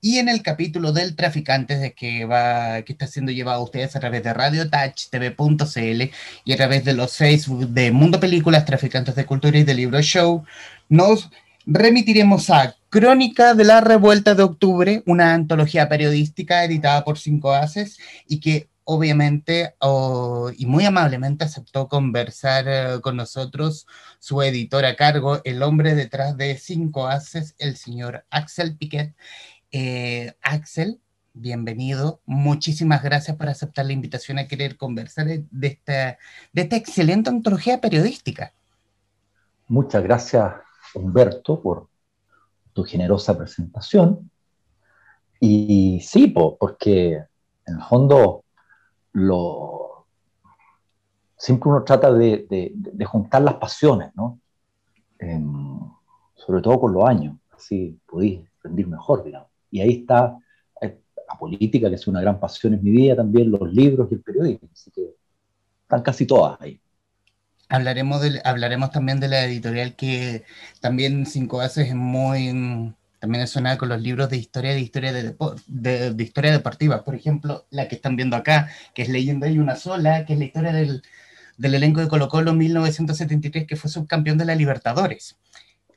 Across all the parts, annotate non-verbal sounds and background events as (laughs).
y en el capítulo del Traficantes de que, va, que está siendo llevado a ustedes a través de Radio Touch, TV.cl y a través de los Facebook de Mundo Películas, Traficantes de Cultura y de Libro Show, nos remitiremos a Crónica de la Revuelta de Octubre, una antología periodística editada por Cinco Haces y que obviamente y muy amablemente aceptó conversar eh, con nosotros su editor a cargo, el hombre detrás de Cinco Haces, el señor Axel Piquet. Eh, Axel, bienvenido. Muchísimas gracias por aceptar la invitación a querer conversar de esta, de esta excelente antología periodística. Muchas gracias, Humberto, por tu generosa presentación. Y sí, porque en el fondo lo, siempre uno trata de, juntar las pasiones, ¿no? sobre todo con los años, así podéis rendir mejor, digamos. Y ahí está eh, la política, que es una gran pasión en mi vida, también los libros y el periodismo, así que están casi todas ahí. Hablaremos, de, hablaremos también de la editorial que también Cinco Haces es muy, también es sonada con los libros de historia de historia de, de, historia deportiva. Por ejemplo, la que están viendo acá, que es Leyenda y una sola, que es la historia del, del elenco de Colo Colo 1973, que fue subcampeón de la Libertadores.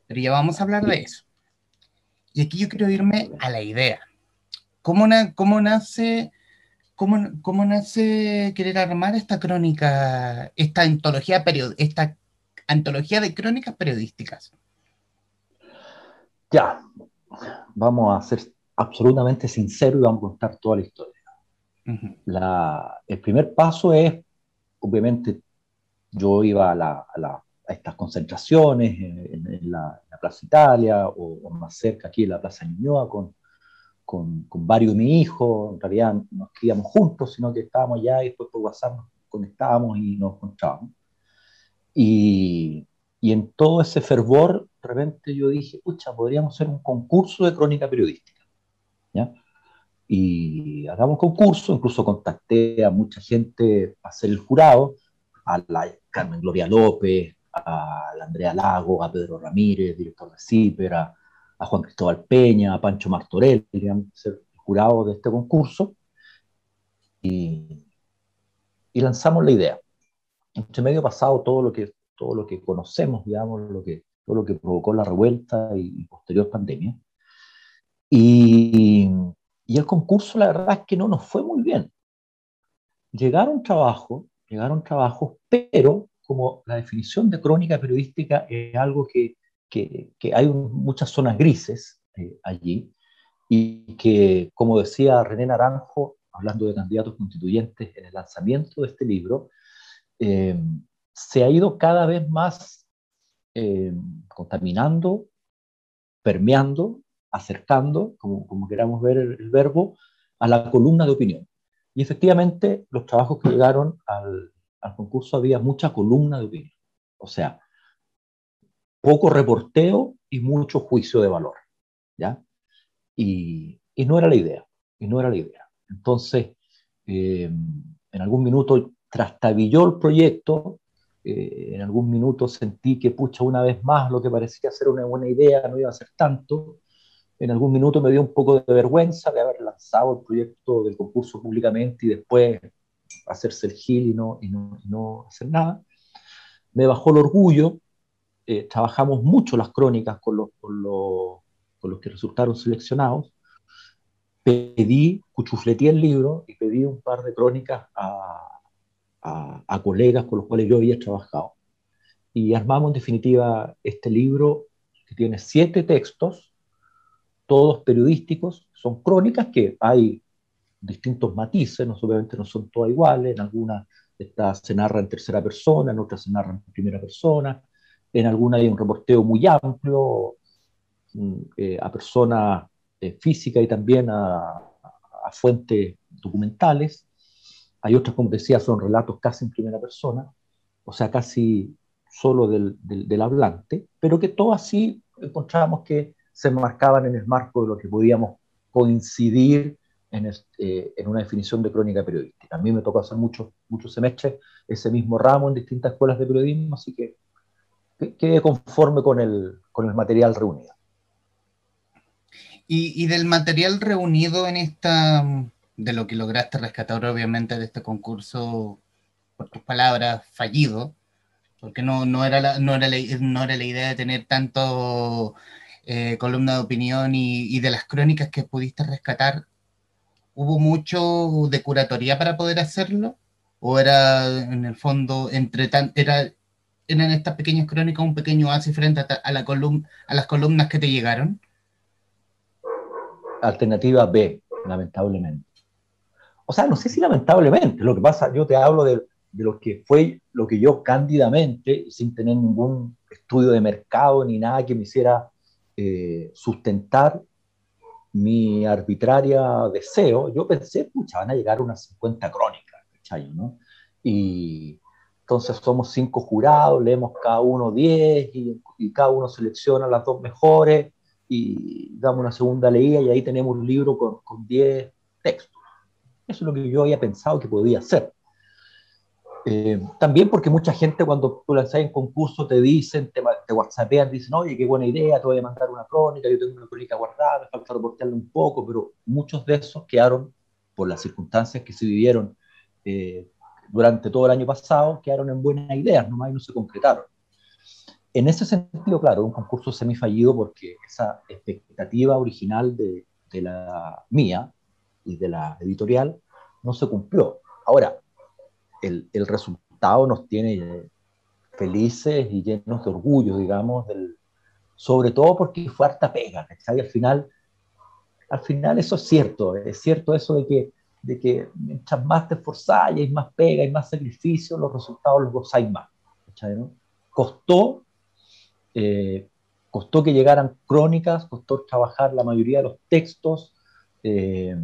Pero ya vamos a hablar de eso. Y aquí yo quiero irme a la idea. ¿Cómo, cómo nace ¿Cómo, ¿Cómo, nace querer armar esta crónica, esta antología, esta antología de crónicas periodísticas? Ya, vamos a ser absolutamente sinceros y vamos a contar toda la historia. la, el primer paso es, obviamente, yo iba a, la, a, estas concentraciones en, la, Plaza Italia o, más cerca aquí en la Plaza Ñuñoa con con, varios de mis hijos, en realidad no escribíamos juntos, sino que estábamos allá y después por WhatsApp nos conectábamos y nos encontrábamos. Y, y en todo ese fervor, de repente yo dije, pucha, podríamos hacer un concurso de crónica periodística. ¿ya? Y hagamos un concurso, incluso contacté a mucha gente a ser el jurado, a la Carmen Gloria López, a Andrea Lago, a Pedro Ramírez, director de CIPER, a, a Juan Cristóbal Peña, a Pancho Martorell, digamos, ser jurado de este concurso, y, lanzamos la idea. Entre medio pasado todo lo que, todo lo que conocemos, digamos, lo que, todo lo que provocó la revuelta y, posterior pandemia. Y, y, el concurso, la verdad es que no nos fue muy bien. Llegaron trabajos, llegaron trabajos, pero como la definición de crónica periodística es algo que que, hay muchas zonas grises eh, allí y que, como decía René Naranjo, hablando de candidatos constituyentes en el lanzamiento de este libro, eh, se ha ido cada vez más eh, contaminando, permeando, acercando, como, como queramos ver el, verbo, a la columna de opinión. Y efectivamente, los trabajos que llegaron al, al concurso había mucha columna de opinión. O sea, poco reporteo y mucho juicio de valor, ¿ya? Y, y no era la idea, y no era la idea. Entonces, eh, en algún minuto trastabilló el proyecto, eh, en algún minuto sentí que, pucha, una vez más lo que parecía ser una buena idea no iba a ser tanto, en algún minuto me dio un poco de vergüenza de haber lanzado el proyecto del concurso públicamente y después hacerse el gil y no, y no, y no hacer nada. Me bajó el orgullo, eh, trabajamos mucho las crónicas con los, con, los, con los, que resultaron seleccionados. Pedí, cuchufleté el libro y pedí un par de crónicas a, a, a colegas con los cuales yo había trabajado. Y armamos en definitiva este libro que tiene siete textos, todos periodísticos, son crónicas que hay distintos matices, no, obviamente no son todas iguales, en algunas se narra en tercera persona, en otras se narra en primera persona, en alguna hay un reporteo muy amplio mm, eh, a personas eh, físicas y también a, fuentes documentales. Hay otras, como decía, son relatos casi en primera persona, o sea, casi solo del, del, hablante, pero que todo así encontramos que se marcaban en el marco de lo que podíamos coincidir en, este, en, una definición de crónica periodística. A mí me tocó hacer muchos muchos semestres ese mismo ramo en distintas escuelas de periodismo, así que quede conforme con el, con el material reunido. Y, del material reunido en esta, de lo que lograste rescatar obviamente de este concurso, por tus palabras, fallido, porque no, no, era, la, no, era, la, no era la idea de tener tanto eh, columna de opinión y, de las crónicas que pudiste rescatar, ¿hubo mucho de curatoría para poder hacerlo? ¿O era en el fondo, entre tan, era, eran estas pequeñas crónicas un pequeño oasis frente a, la columna, a las columnas que te llegaron? Alternativa B, lamentablemente. O sea, no sé si lamentablemente, lo que pasa, yo te hablo de, lo que fue lo que yo cándidamente, sin tener ningún estudio de mercado ni nada que me hiciera eh, sustentar mi arbitraria deseo, yo pensé, pucha, van a llegar unas 50 crónicas, ¿no? Y entonces somos cinco jurados, leemos cada uno 10 y, y, cada uno selecciona las dos mejores y damos una segunda leída y ahí tenemos un libro con 10 textos. Eso es lo que yo había pensado que podía hacer. Eh, también porque mucha gente cuando tú lanzas en concurso te dicen, te, te whatsappean, dicen, oye, qué buena idea, te voy a mandar una crónica, yo tengo una crónica guardada, me falta reportearla un poco, pero muchos de esos quedaron, por las circunstancias que se vivieron eh, durante todo el año pasado, quedaron en buenas ideas, nomás y no se concretaron. En ese sentido, claro, un concurso semifallido porque esa expectativa original de, de la mía y de la editorial no se cumplió. Ahora, el, el, resultado nos tiene felices y llenos de orgullo, digamos, del, sobre todo porque fue harta pega, Al final, al final eso es cierto, es cierto eso de que, de que mientras más te esforzás y hay más pega y más sacrificio, los resultados los gozáis más. ¿no? Costó, eh, costó que llegaran crónicas, costó trabajar la mayoría de los textos, eh,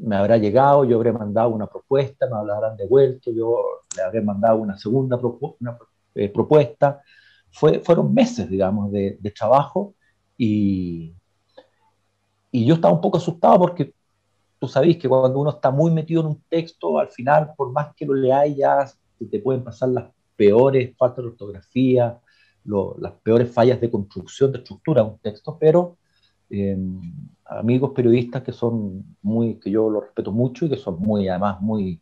me habrá llegado, yo habré mandado una propuesta, me hablarán devuelto, yo le habré mandado una segunda una, eh, propuesta. Fue, fueron meses, digamos, de, trabajo y, y yo estaba un poco asustado porque tú sabes que cuando uno está muy metido en un texto, al final, por más que lo leáis, ya te pueden pasar las peores faltas de ortografía, las peores fallas de construcción, de estructura de un texto, pero eh, amigos periodistas que son muy, que yo los respeto mucho y que son muy, además, muy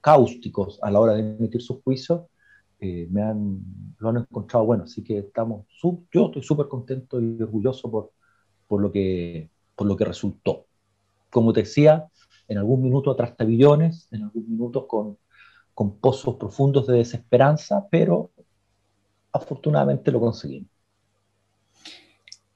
cáusticos a la hora de emitir sus juicios, eh, me han, lo han encontrado bueno. Así que estamos, yo estoy súper contento y orgulloso por, por, lo que, por lo que resultó. Como te decía, en algún minuto atrás tabillones, en algún minuto con, con pozos profundos de desesperanza, pero afortunadamente lo conseguimos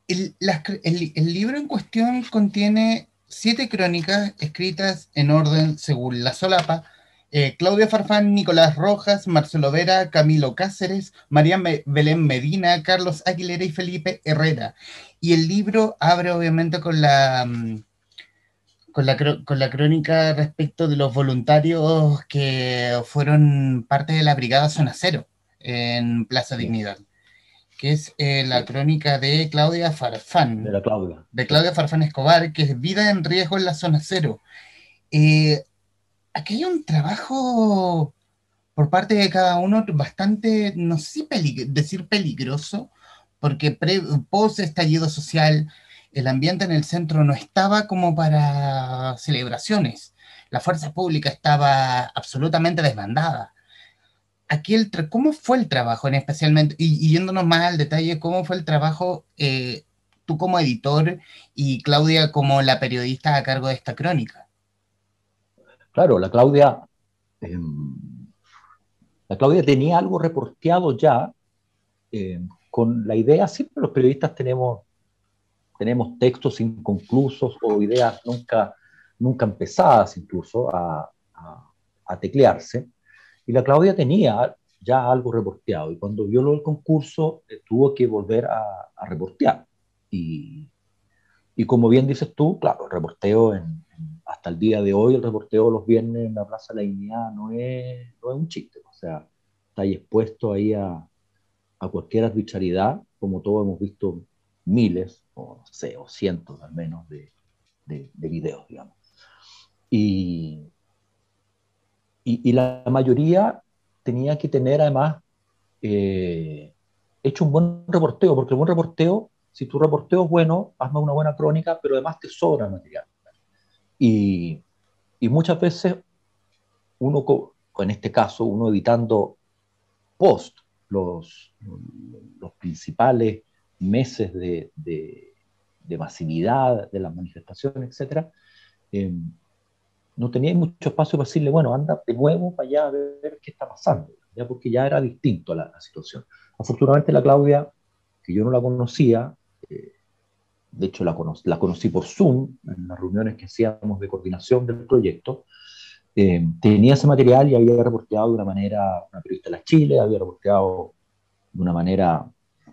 el, libro en cuestión contiene siete crónicas escritas en orden según la solapa. Eh, Claudia Farfán, Nicolás Rojas, Marcelo Vera, Camilo Cáceres, María Belén Medina, Carlos Aguilera y Felipe Herrera. Y el libro abre obviamente con la, mm, con la, con la crónica respecto de los voluntarios que fueron parte de la Brigada Zona Cero en Plaza Dignidad que es eh, la crónica de Claudia Farfán. De la Claudia. De Claudia Farfán Escobar, que es Vida en riesgo en la zona cero. Eh, aquí hay un trabajo por parte de cada uno bastante, no sé si decir peligroso, porque post estallido social, el ambiente en el centro no estaba como para celebraciones. La fuerza pública estaba absolutamente desbandada aquí el ¿cómo fue el trabajo en especialmente, y, yéndonos más al detalle, cómo fue el trabajo eh, tú como editor y Claudia como la periodista a cargo de esta crónica? Claro, la Claudia, em, la Claudia tenía algo reporteado ya em, con la idea, siempre los periodistas tenemos, tenemos textos inconclusos o ideas nunca, nunca empezadas incluso a, a teclearse. Y la Claudia tenía ya algo reporteado y cuando vio lo del concurso eh, tuvo que volver a, reportear. Y, y, como bien dices tú, claro, el reporteo hasta el día de hoy, el reporteo los viernes en la Plaza de la Dignidad no es, no es un chiste, o sea, está expuesto ahí a, a cualquier arbitrariedad, como todos hemos visto miles, o no sé, o cientos al menos de, de, de videos, digamos. Y, y, la mayoría tenía que tener además eh, hecho un buen reporteo, porque el buen reporteo si tu reporteo es bueno, hazme una buena crónica, pero además te sobra material. Y, y muchas veces uno, en este caso, uno editando post los, los principales meses de, de, masividad de las manifestaciones, etc., no tenía mucho espacio para decirle, bueno, anda de nuevo para allá a ver qué está pasando, ya porque ya era distinto la, la situación. Afortunadamente la Claudia, que yo no la conocía, eh, de hecho la, la, conocí por Zoom, en las reuniones que hacíamos de coordinación del proyecto, eh, tenía ese material y había reporteado de una manera, una periodista de la Chile, había reporteado de una manera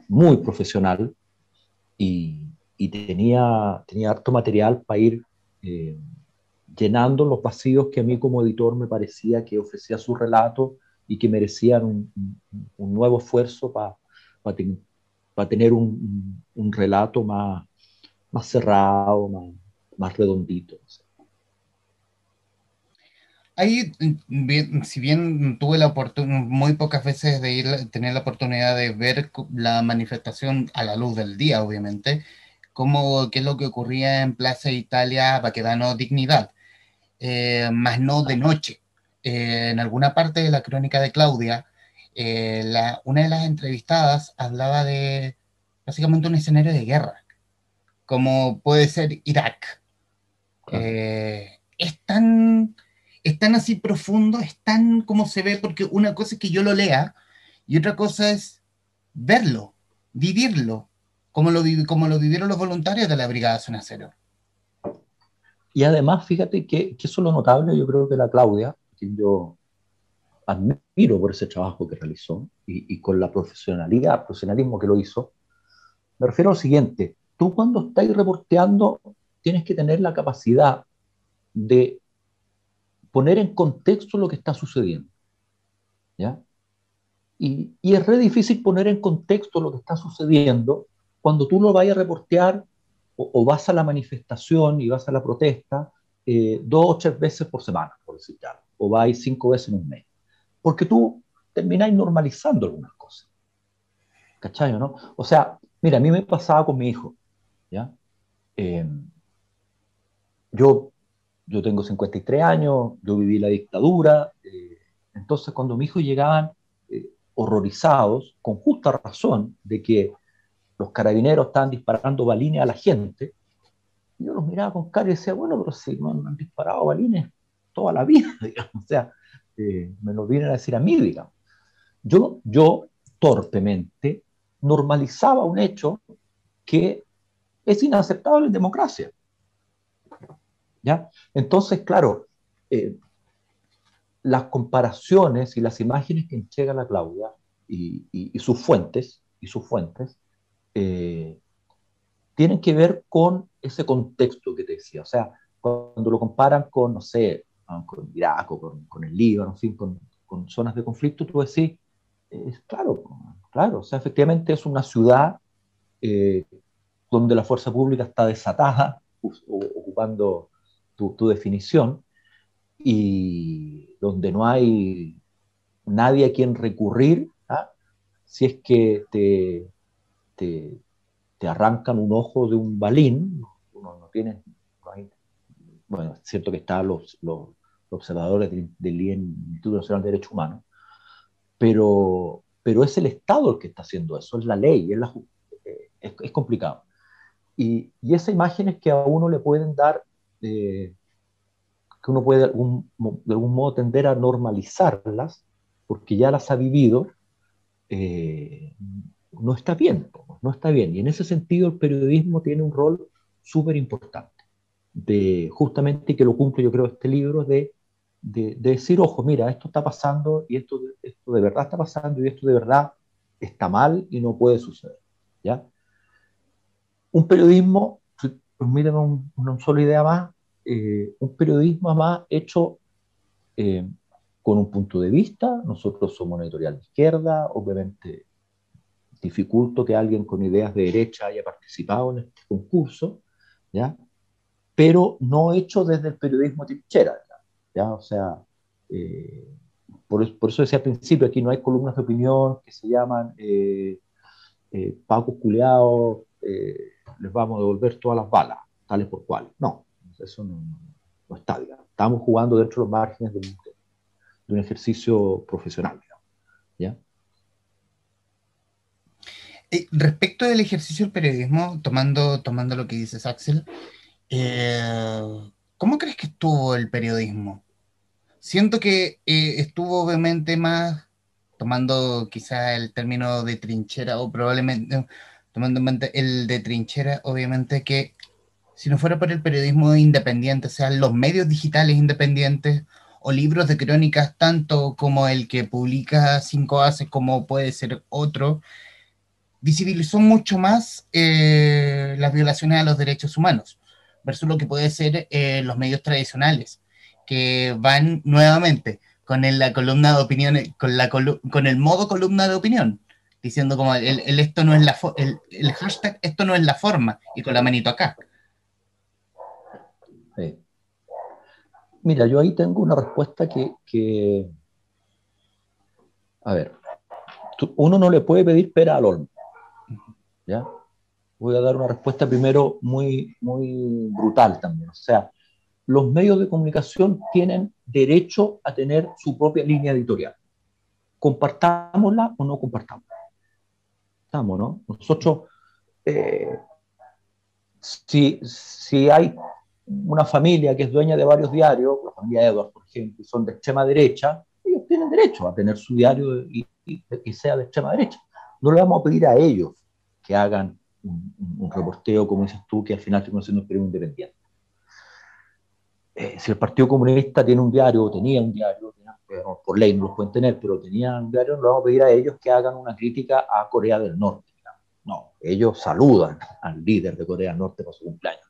muy profesional y, y tenía, tenía harto material para ir eh, llenando los vacíos que a mí como editor me parecía que ofrecía su relato y que merecían un, un, nuevo esfuerzo para pa pa tener un, un, relato más, más cerrado, más, más redondito. Ahí, bien, si bien tuve la oportunidad, muy pocas veces de ir, tener la oportunidad de ver la manifestación a la luz del día, obviamente, como qué es lo que ocurría en Plaza Italia, Baquedano, Dignidad, eh, más no de noche. Eh, en alguna parte de la crónica de Claudia, eh, la, una de las entrevistadas hablaba de básicamente un escenario de guerra, como puede ser Irak. Eh, es, tan, es tan así profundo, es tan como se ve, porque una cosa es que yo lo lea y otra cosa es verlo, vivirlo, como lo, como lo vivieron los voluntarios de la Brigada Zona Cero. Y además, fíjate que, que eso es lo notable, yo creo que la Claudia, que yo admiro por ese trabajo que realizó y, y, con la profesionalidad, profesionalismo que lo hizo, me refiero al siguiente, tú cuando estás reporteando tienes que tener la capacidad de poner en contexto lo que está sucediendo. ¿Ya? Y, y, es re difícil poner en contexto lo que está sucediendo cuando tú lo vayas a reportear o, o vas a la manifestación y vas a la protesta eh, dos o tres veces por semana, por decir algo, o vais cinco veces en un mes porque tú termináis normalizando algunas cosas. ¿Cachai, no? O sea, mira, a mí me pasaba con mi hijo, ¿ya? Eh, yo, yo tengo 53 años, yo viví la dictadura, eh, entonces cuando mis hijos llegaban eh, horrorizados, con justa razón, de que los carabineros estaban disparando balines a la gente, yo los miraba con cara y decía, bueno, pero si no han disparado balines toda la vida, (laughs) digamos, o sea, me lo vienen a decir a mí, digamos. Yo, yo torpemente normalizaba un hecho que es inaceptable en democracia. ¿Ya? Entonces, claro, eh, las comparaciones y las imágenes que entrega la Claudia y, y, y sus fuentes, y sus fuentes eh, tienen que ver con ese contexto que te decía. O sea, cuando lo comparan con, no sé, con Irak o con, con el Líbano, en fin, con, con, zonas de conflicto, tú decís, es claro, claro, o sea, efectivamente es una ciudad eh, donde la fuerza pública está desatada, ocupando tu, tu, definición, y donde no hay nadie a quien recurrir, ¿ah? si es que te, te, te, arrancan un ojo de un balín, uno no tiene, no hay, bueno, es cierto que están los, los, observadores del, del Instituto Nacional de Derechos Humanos, pero, pero es el Estado el que está haciendo eso, es la ley, es, la, eh, es, es complicado. Y, y esas imágenes que a uno le pueden dar, eh, que uno puede de algún, de algún, modo tender a normalizarlas, porque ya las ha vivido, eh, no está bien, no está bien. Y en ese sentido el periodismo tiene un rol súper importante, de justamente que lo cumple yo creo este libro, de de, de, decir, ojo, mira, esto está pasando y esto, esto de verdad está pasando y esto de verdad está mal y no puede suceder. ¿ya? Un periodismo, permíteme un, una sola idea más, eh, un periodismo más hecho eh, con un punto de vista, nosotros somos una editorial de izquierda, obviamente dificulto que alguien con ideas de derecha haya participado en este concurso, ¿ya? pero no hecho desde el periodismo trinchera, ¿ya? O sea, eh, por, por, eso decía al principio, aquí no hay columnas de opinión que se llaman eh, eh, Paco Culeado eh, les vamos a devolver todas las balas, tales por cuales. No, eso no, está, digamos. Estamos jugando dentro de los márgenes de un, ejercicio profesional, ¿ya? Eh, respecto del ejercicio del periodismo, tomando, tomando lo que dices, Axel, eh, ¿cómo crees que estuvo el periodismo? Siento que estuvo obviamente más, tomando quizá el término de trinchera o probablemente tomando en el de trinchera, obviamente que si no fuera por el periodismo independiente, o sea, los medios digitales independientes o libros de crónicas, tanto como el que publica Cinco Haces como puede ser otro, visibilizó mucho más eh, las violaciones a los derechos humanos versus lo que puede ser eh, los medios tradicionales, que van nuevamente con la columna de opinión, con, el modo columna de opinión diciendo como el, esto no es la el, hashtag esto no es la forma y con la manito acá. Mira, yo ahí tengo una respuesta que, a ver, uno no le puede pedir pera al olmo. ¿Ya? Voy a dar una respuesta primero muy, muy brutal también. O sea, los medios de comunicación tienen derecho a tener su propia línea editorial. Compartámosla o no compartámosla estamos, ¿no? Nosotros, eh, si, si hay una familia que es dueña de varios diarios, la familia Edwards, por ejemplo, y son de extrema derecha, ellos tienen derecho a tener su diario y, y, sea de extrema derecha. No le vamos a pedir a ellos que hagan un, reporteo, como dices tú, que al final termina siendo un periódico independiente. Eh, si el Partido Comunista tiene un diario, o tenía un diario, por ley no los pueden tener, pero tenían diario, no vamos a pedir a ellos que hagan una crítica a Corea del Norte. No, ellos saludan al líder de Corea del Norte por su cumpleaños.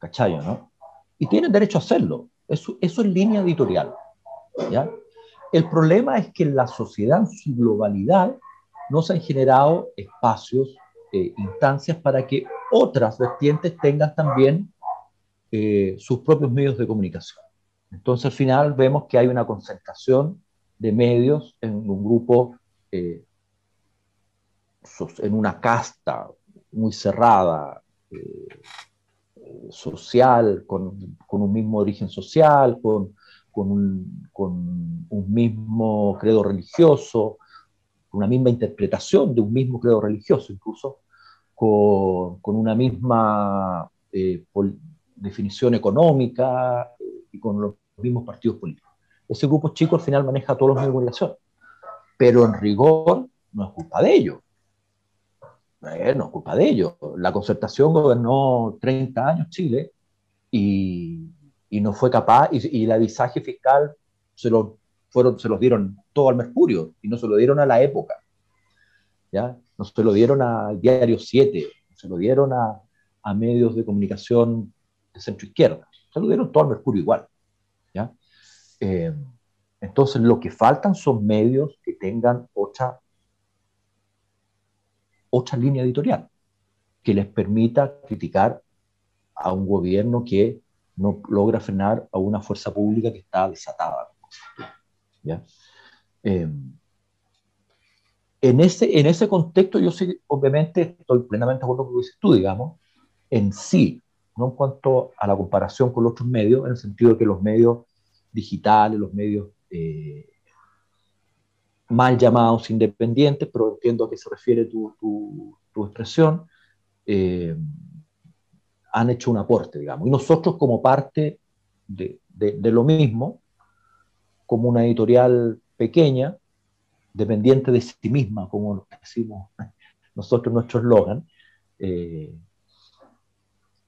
¿Cachayo, no? Y tienen derecho a hacerlo. Eso, eso es línea editorial. ¿ya? El problema es que en la sociedad en su globalidad no se han generado espacios, eh, instancias para que otras vertientes tengan también eh, sus propios medios de comunicación. Entonces al final vemos que hay una concentración de medios en un grupo, eh, en una casta muy cerrada, eh, social, con, un mismo origen social, con, un, mismo credo religioso, una misma interpretación de un mismo credo religioso incluso, con, una misma eh, definición económica y con los mismos partidos políticos. Ese grupo chico al final maneja todos los medios de comunicación, pero en rigor no es culpa de ellos. Eh, no es culpa de ellos. La concertación gobernó 30 años Chile y, y no fue capaz, y, el avisaje fiscal se lo, fueron, se los dieron todo al Mercurio y no se lo dieron a la época. ¿ya? No se lo dieron al Diario 7, se lo dieron a, a medios de comunicación de centro izquierda. Se lo dieron todo al Mercurio igual. Eh, entonces, lo que faltan son medios que tengan otra, otra línea editorial, que les permita criticar a un gobierno que no logra frenar a una fuerza pública que está desatada. Eh, en, ese, en ese contexto, yo sí, obviamente, estoy plenamente de acuerdo con lo que dices tú, digamos, en sí, no en cuanto a la comparación con los otros medios, en el sentido de que los medios digitales, los medios eh, mal llamados independientes, pero entiendo a qué se refiere tu, tu, expresión, eh, han hecho un aporte, digamos. Y nosotros como parte de, de, lo mismo, como una editorial pequeña, dependiente de sí misma, como decimos (laughs) nosotros nuestro eslogan, eh,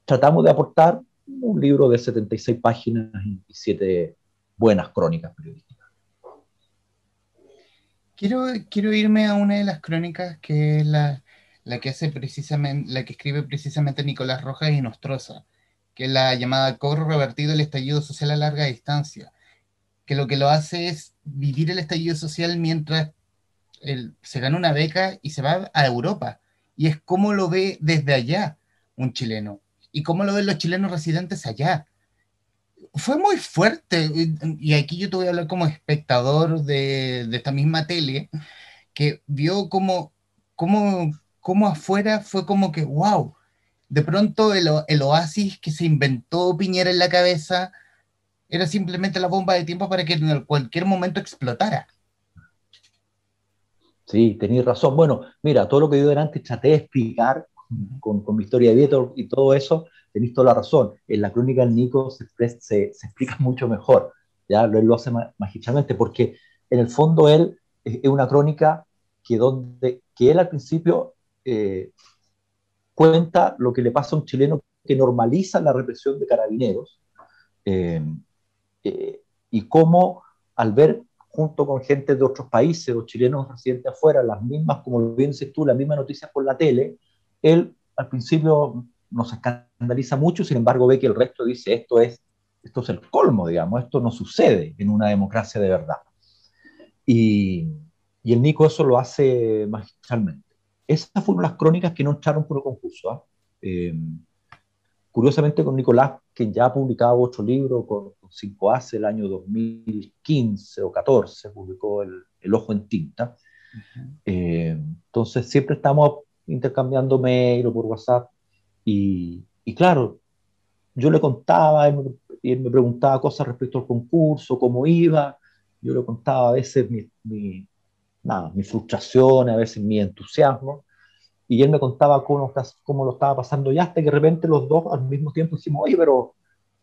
tratamos de aportar un libro de 76 páginas y 7 buenas crónicas periodísticas. Quiero, quiero irme a una de las crónicas que es la, la que hace precisamente, la que escribe precisamente Nicolás Rojas y Nostroza, que es la llamada Cobro Revertido el Estallido Social a Larga Distancia, que lo que lo hace es vivir el estallido social mientras se gana una beca y se va a Europa. Y es cómo lo ve desde allá un chileno. Y cómo lo ven los chilenos residentes allá. Fue muy fuerte, y aquí yo te voy a hablar como espectador de, esta misma tele, que vio cómo, cómo, cómo afuera fue como que, wow, de pronto el, el oasis que se inventó Piñera en la cabeza era simplemente la bomba de tiempo para que en cualquier momento explotara. Sí, tenéis razón. Bueno, mira, todo lo que yo delante traté de explicar con, con, mi historia de vida y todo eso, tenéis toda la razón. En la crónica del Nico se, se, se explica mucho mejor, ya él lo hace magistralmente, porque en el fondo él es una crónica que, donde, que él al principio eh, cuenta lo que le pasa a un chileno que normaliza la represión de carabineros eh, eh, y cómo al ver junto con gente de otros países o chilenos residentes afuera, las mismas, como bien dices tú, las mismas noticias por la tele, él al principio nos escandaliza mucho, sin embargo ve que el resto dice esto es, esto es el colmo, digamos, esto no sucede en una democracia de verdad. Y, y el Nico eso lo hace magistralmente. Esas fueron las crónicas que no entraron por el concurso. ¿ah? Eh, curiosamente con Nicolás, que ya ha publicado otro libro con, con 5A, el año 2015 o 14, publicó El, el Ojo en Tinta. eh, entonces siempre estamos intercambiando mail o por WhatsApp. Y, y claro, yo le contaba, él me, él me, preguntaba cosas respecto al concurso, cómo iba. Yo le contaba a veces mi, mi, nada, mi frustración, a veces mi entusiasmo, y él me contaba cómo, cómo lo estaba pasando ya, hasta que de repente los dos al mismo tiempo dijimos, oye, pero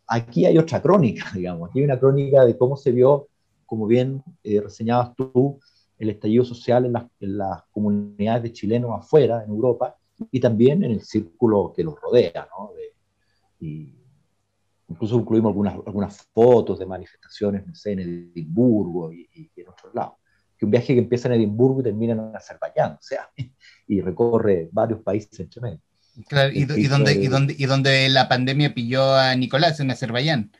aquí hay otra crónica, (laughs) digamos, aquí hay una crónica de cómo se vio, como bien eh, reseñabas tú, el estallido social en las, en las, comunidades de chilenos afuera, en Europa, y también en el círculo que los rodea, ¿no? De, y incluso incluimos algunas, algunas fotos de manifestaciones, no sé, en Edimburgo y, y, en otros lados que un viaje que empieza en Edimburgo y termina en Azerbaiyán, o sea, (laughs) y recorre varios países entre medio. Claro, y, y, donde, y, donde, y donde la pandemia pilló a Nicolás en Azerbaiyán.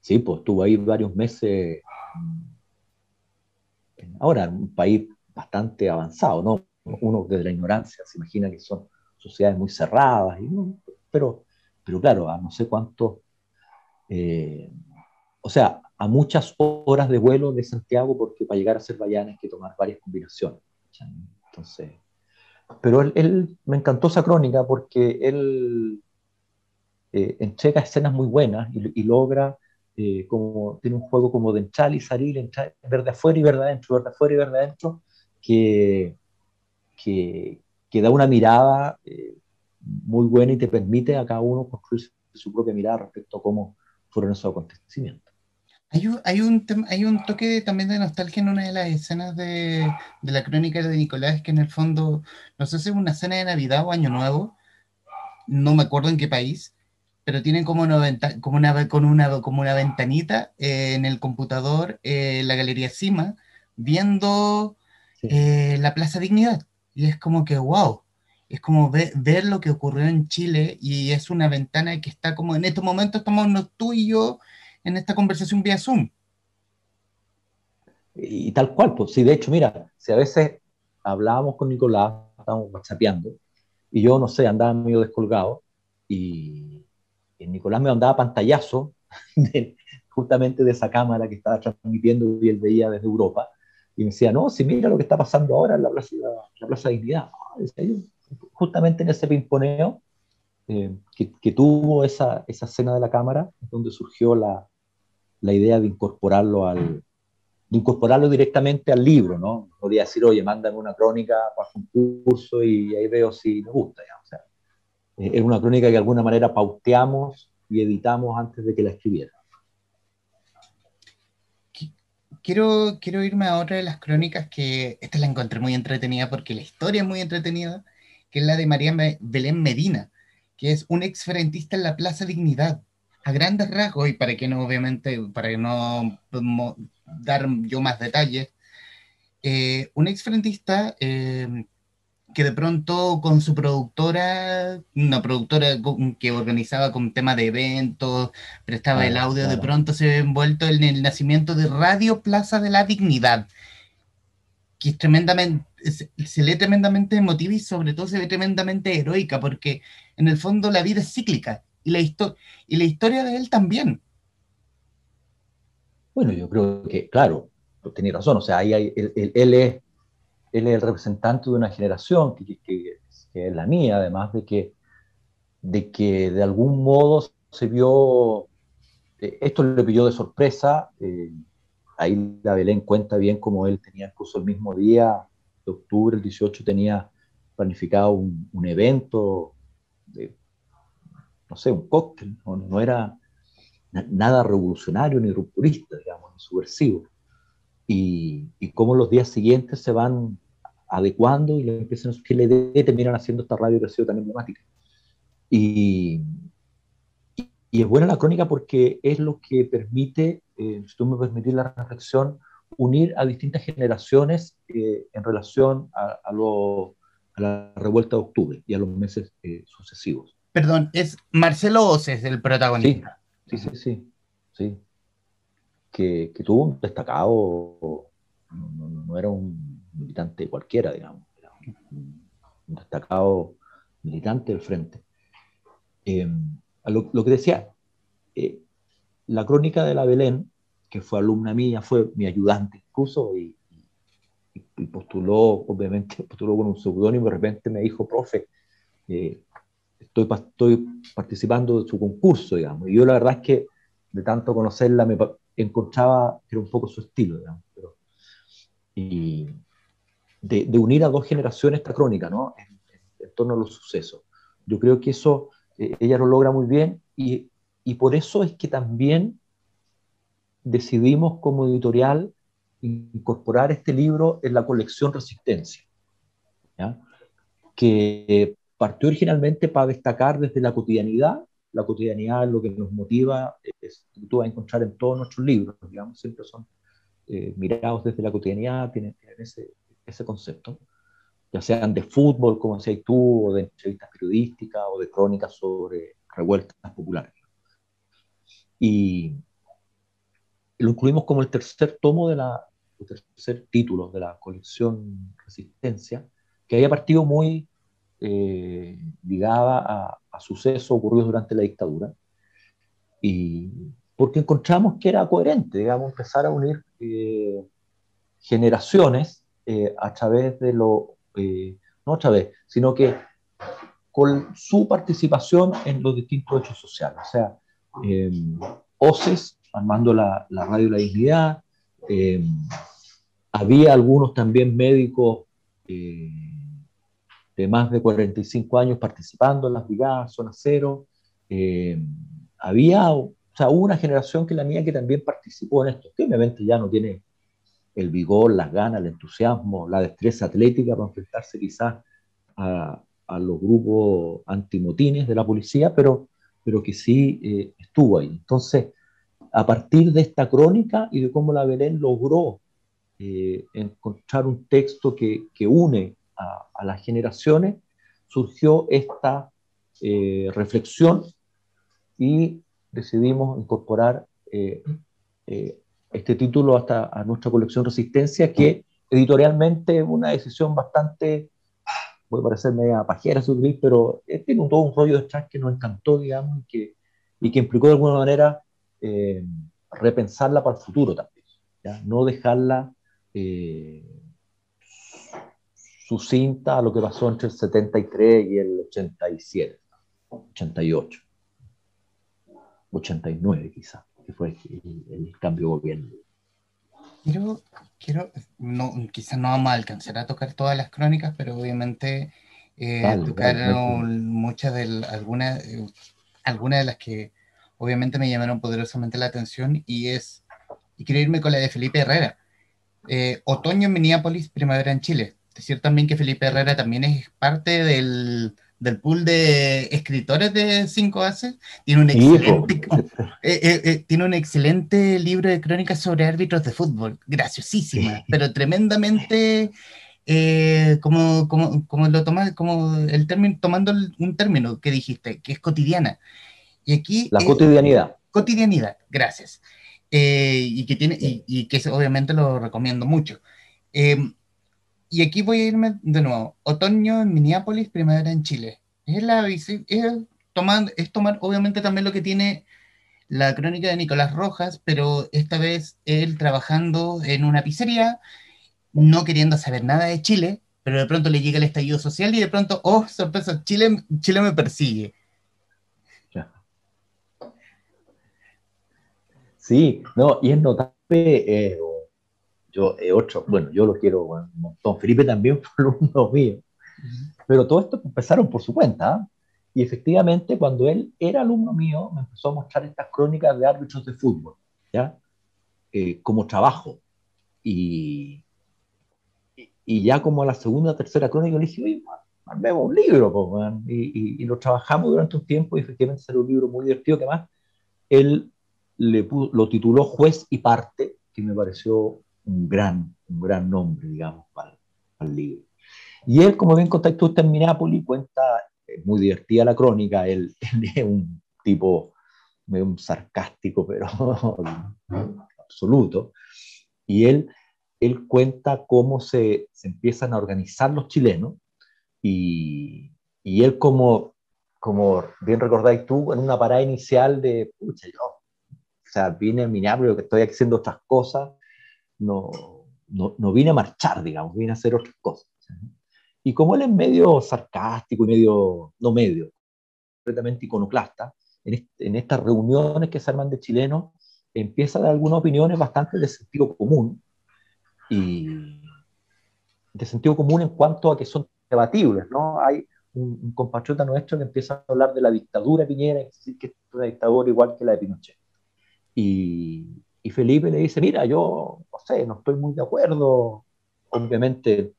Sí, pues estuvo ahí varios meses. Ahora, un país bastante avanzado, ¿no? Uno desde la ignorancia se imagina que son sociedades muy cerradas, y, pero, pero claro, a no sé cuánto. Eh, o sea, a muchas horas de vuelo de Santiago, porque para llegar a Azerbaiyán hay que tomar varias combinaciones. Entonces, pero él, me encantó esa crónica porque él eh, entrega escenas muy buenas y, y logra, eh, como tiene un juego como de entrar y salir, entrar, ver de afuera y ver de adentro, ver de afuera y ver de adentro, que, que, que da una mirada eh, muy buena y te permite a cada uno construir su propia mirada respecto a cómo fueron esos acontecimientos. Hay un, hay, un, hay un toque también de nostalgia en una de las escenas de, de, la crónica de Nicolás, que en el fondo, no sé si es una escena de Navidad o Año Nuevo, no me acuerdo en qué país, pero tienen como una, venta, como una, con una, como una ventanita eh, en el computador, eh, la galería Cima, viendo eh, la Plaza Dignidad. Y es como que, wow, es como ver, ver, lo que ocurrió en Chile y es una ventana que está como en estos momentos estamos tú y yo en esta conversación vía Zoom. Y, tal cual, pues sí, de hecho, mira, si a veces hablábamos con Nicolás, estábamos whatsappeando, y yo, no sé, andaba medio descolgado, y, Nicolás me mandaba pantallazo (laughs) justamente de esa cámara que estaba transmitiendo y él veía desde Europa, y me decía, no, si mira lo que está pasando ahora en la Plaza, la plaza de Dignidad. Justamente en ese pimponeo eh, que, que, tuvo esa, esa escena de la cámara, donde surgió la, la idea de incorporarlo al de incorporarlo directamente al libro, ¿no? Podía decir, oye, mándame una crónica para un curso y ahí veo si me gusta, ya. O sea, es una crónica que de alguna manera pauteamos y editamos antes de que la escribiera. Quiero, quiero irme a otra de las crónicas que esta la encontré muy entretenida porque la historia es muy entretenida, que es la de María Belén Medina, que es un exferentista en la Plaza Dignidad a grandes rasgos, y para que no, obviamente, para no dar yo más detalles, eh, un exfrentista eh, que de pronto con su productora, una productora que organizaba con tema de eventos, prestaba ah, el audio, claro. de pronto se ve envuelto en el nacimiento de Radio Plaza de la Dignidad, que es tremendamente, se lee tremendamente emotiva y sobre todo se ve tremendamente heroica, porque en el fondo la vida es cíclica y la, y la historia de él también. Bueno, yo creo que, claro, tenía razón, o sea, ahí hay, él, él, es, él es el representante de una generación que, que, es la mía, además de que, de que de algún modo se vio, eh, esto le pilló de sorpresa, eh, ahí la Belén cuenta bien como él tenía incluso el mismo día de octubre, el 18, tenía planificado un, un evento, no sé, un cóctel, no, era nada revolucionario ni rupturista, digamos, ni subversivo. Y, y cómo los días siguientes se van adecuando y le empiezan a que le terminan haciendo esta radio que ha sido tan emblemática. Y, y es buena la crónica porque es lo que permite, eh, si tú me permitís la reflexión, unir a distintas generaciones eh, en relación a, a, lo, a, la revuelta de octubre y a los meses eh, sucesivos. Perdón, es Marcelo Oces el protagonista. Sí, sí, sí, sí. Que, tuvo un destacado, no, era un militante cualquiera, digamos, era un, destacado militante del frente. Eh, lo, que decía, eh, la crónica de la Belén, que fue alumna mía, fue mi ayudante incluso, y, y, postuló, obviamente, (laughs) postuló con un seudónimo, de repente me dijo, profe, eh, estoy, estoy participando de su concurso, digamos, y yo la verdad es que de tanto conocerla me encontraba era un poco su estilo, digamos, pero, y de, de, unir a dos generaciones esta crónica, ¿no? En, en, en torno a los sucesos. Yo creo que eso eh, ella lo logra muy bien y, y por eso es que también decidimos como editorial incorporar este libro en la colección Resistencia, ¿ya? que partió originalmente para destacar desde la cotidianidad, la cotidianidad lo que nos motiva, es, tú vas a encontrar en todos nuestros libros, digamos, siempre son eh, mirados desde la cotidianidad, tienen, tienen ese, ese, concepto, ya sean de fútbol, como decías tú, o de entrevistas periodísticas, o de crónicas sobre revueltas populares. Y lo incluimos como el tercer tomo de la, el tercer título de la colección Resistencia, que había partido muy eh, ligada a, sucesos ocurridos durante la dictadura. Y porque encontramos que era coherente, digamos, empezar a unir eh, generaciones eh, a través de lo, eh, no a través, sino que con su participación en los distintos hechos sociales. O sea, eh, OCES, armando la, la radio La Dignidad, eh, había algunos también médicos de más de 45 años participando en las brigadas, zona cero. Eh, había, o sea, una generación que la mía que también participó en esto, que obviamente ya no tiene el vigor, las ganas, el entusiasmo, la destreza atlética para enfrentarse quizás a, a los grupos antimotines de la policía, pero pero que sí eh, estuvo ahí. Entonces, a partir de esta crónica y de cómo la Belén logró eh, encontrar un texto que, que une a, las generaciones, surgió esta eh, reflexión y decidimos incorporar eh, eh, este título hasta a nuestra colección Resistencia, que editorialmente es una decisión bastante puede parecer media pajera pero tiene un, todo un rollo detrás que nos encantó, digamos, y que, y que implicó de alguna manera repensarla para el futuro también, ¿ya? no dejarla sucinta a lo que pasó entre el 73 y el 87, 88, 89 quizá, que fue el, el cambio de gobierno. Quiero, quiero, no, quizás no vamos a alcanzar a tocar todas las crónicas, pero obviamente eh, vale, tocaron vale, muchas de algunas, eh, algunas de las que obviamente me llamaron poderosamente la atención y es, y quiero irme con la de Felipe Herrera. Eh, otoño en Minneapolis, primavera en Chile. Decir también que Felipe Herrera también es parte del, del pool de escritores de 5 Aces, tiene un excelente, (laughs) eh, eh, eh, tiene un excelente libro de crónicas sobre árbitros de fútbol, graciosísima, pero tremendamente, eh, como, como, como, lo toma, como el término, tomando un término que dijiste, que es cotidiana. Y aquí... La cotidianidad. Cotidianidad, gracias. y, que tiene, y, y, que obviamente lo recomiendo mucho. Y aquí voy a irme de nuevo. Otoño en Minneapolis, primavera en Chile. Es, la, es, tomar, es tomar, obviamente, también lo que tiene la crónica de Nicolás Rojas, pero esta vez él trabajando en una pizzería, no queriendo saber nada de Chile, pero de pronto le llega el estallido social y de pronto, oh, sorpresa, Chile, Chile me persigue. Sí, no, y es notable, eh, yo, eh, otro, bueno, yo lo quiero un montón, Felipe también (laughs) fue alumno mío, pero todo esto empezaron por su cuenta, ¿ah? y efectivamente cuando él era alumno mío, me empezó a mostrar estas crónicas de árbitros de fútbol, ¿ya? Eh, como trabajo, y, y ya como a la segunda o tercera crónica le dije, oye, armemos un libro, y, y, lo trabajamos durante un tiempo y efectivamente salió un libro muy divertido que más él le lo tituló Juez y Parte, que me pareció un gran, un gran nombre, digamos, para, el libro. Y él, como bien contactó usted en Minneapolis, cuenta, es muy divertida la crónica, él, (laughs) es un tipo un sarcástico, pero absoluto, y él, él cuenta cómo se, se empiezan a organizar los chilenos, y, y él como, como bien recordáis tú, en una parada inicial de, pucha, yo sea, vine a Minneapolis, que estoy haciendo otras cosas, no, no, no, vine a marchar, digamos, vine a hacer otras cosas. Y como él es medio sarcástico y medio, no medio, completamente iconoclasta, en, en estas reuniones que se arman de chilenos, empieza a dar algunas opiniones bastante de sentido común, y de sentido común en cuanto a que son debatibles, ¿no? Hay un, un compatriota nuestro que empieza a hablar de la dictadura Piñera, es decir, que es una dictadura igual que la de Pinochet. Y, Felipe le dice, mira, yo no sé, no estoy muy de acuerdo, obviamente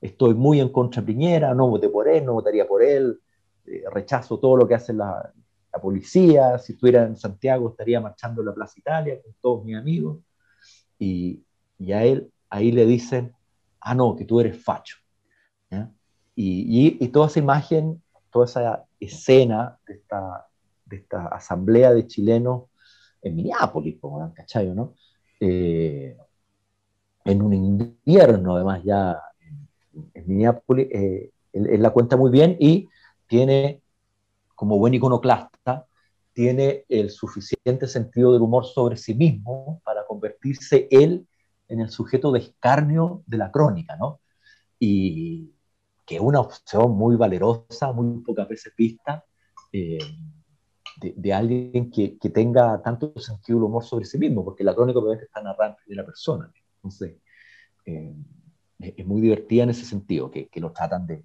estoy muy en contra de Piñera, no voté por él, no votaría por él, eh, rechazo todo lo que hace la, policía, si estuviera en Santiago estaría marchando en la Plaza Italia con todos mis amigos, y, a él ahí le dicen, ah, no, que tú eres facho. Y, y, toda esa imagen, toda esa escena de esta, de esta asamblea de chilenos en Minneapolis, ¿cachai? ¿no? Eh, en un invierno, además, ya en, Minneapolis, eh, él, la cuenta muy bien y tiene, como buen iconoclasta, tiene el suficiente sentido del humor sobre sí mismo para convertirse él en el sujeto de escarnio de la crónica, ¿no? Y que es una opción muy valerosa, muy pocas veces vista, eh, de, alguien que, que, tenga tanto sentido del humor sobre sí mismo, porque la crónica obviamente está narrada en primera persona. Entonces, eh, es muy divertida en ese sentido, que, que lo tratan de,